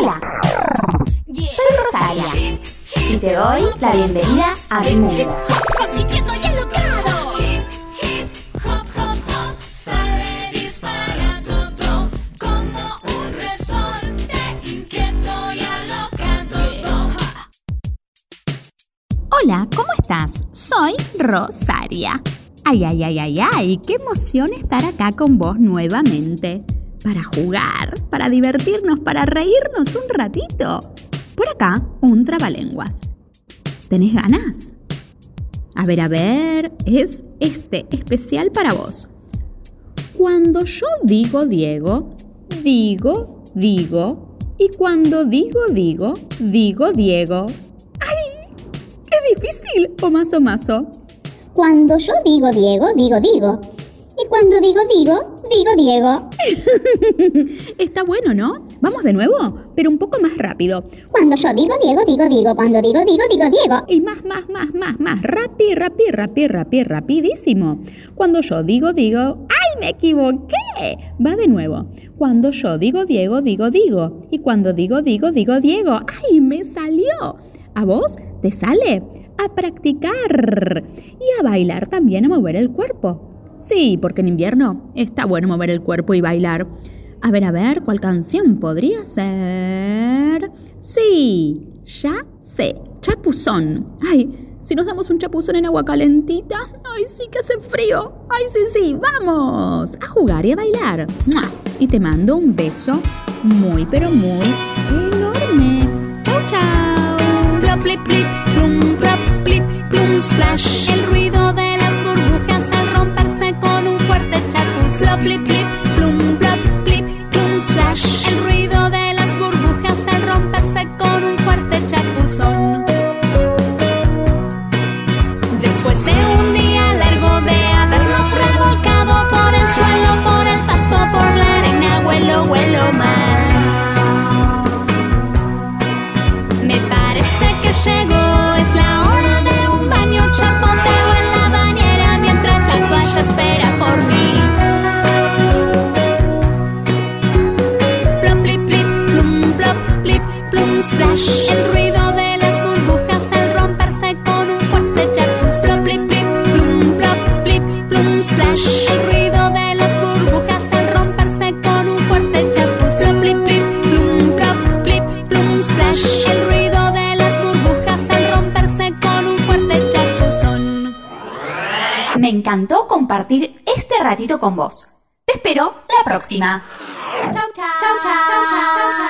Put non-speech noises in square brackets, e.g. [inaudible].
Hola, soy Rosaria y te doy la bienvenida a mi mundo. Hola, ¿cómo estás? Soy Rosaria. Ay, ay, ay, ay, ay, qué emoción estar acá con vos nuevamente. Para jugar, para divertirnos, para reírnos un ratito. Por acá, un trabalenguas. ¿Tenés ganas? A ver, a ver, es este especial para vos. Cuando yo digo Diego, digo, digo. Y cuando digo, digo, digo Diego. ¡Ay! ¡Qué difícil! O más o mazo. Cuando yo digo Diego, digo digo. Cuando digo digo, digo Diego. [laughs] Está bueno, ¿no? Vamos de nuevo, pero un poco más rápido. Cuando yo digo Diego, digo digo. Cuando digo digo, digo Diego. Y más, más, más, más, más. Rapi, rapi, rapi, rapi, rapidísimo. Cuando yo digo, digo. ¡Ay, me equivoqué! Va de nuevo. Cuando yo digo Diego, digo digo. Y cuando digo digo, digo Diego. ¡Ay, me salió! ¿A vos te sale? A practicar. Y a bailar también, a mover el cuerpo. Sí, porque en invierno está bueno mover el cuerpo y bailar. A ver, a ver, ¿cuál canción podría ser? Sí, ya sé, chapuzón. Ay, si nos damos un chapuzón en agua calentita. Ay, sí que hace frío. Ay, sí, sí, vamos a jugar y a bailar. Y te mando un beso muy, pero muy enorme. Chau, chau. Plum, plum, splash. Que llegó, es la hora de un baño, chapoteo en la bañera mientras la toalla espera por mí. Plop, plip, plip, plum, plop, plip, plum, splash. El ruido de las burbujas al romperse con un fuerte chapuz. Plop, plip, plip, plum, plop, plip, plum, splash. Me encantó compartir este ratito con vos. Te espero la próxima. Chau, chau. Chau, chau.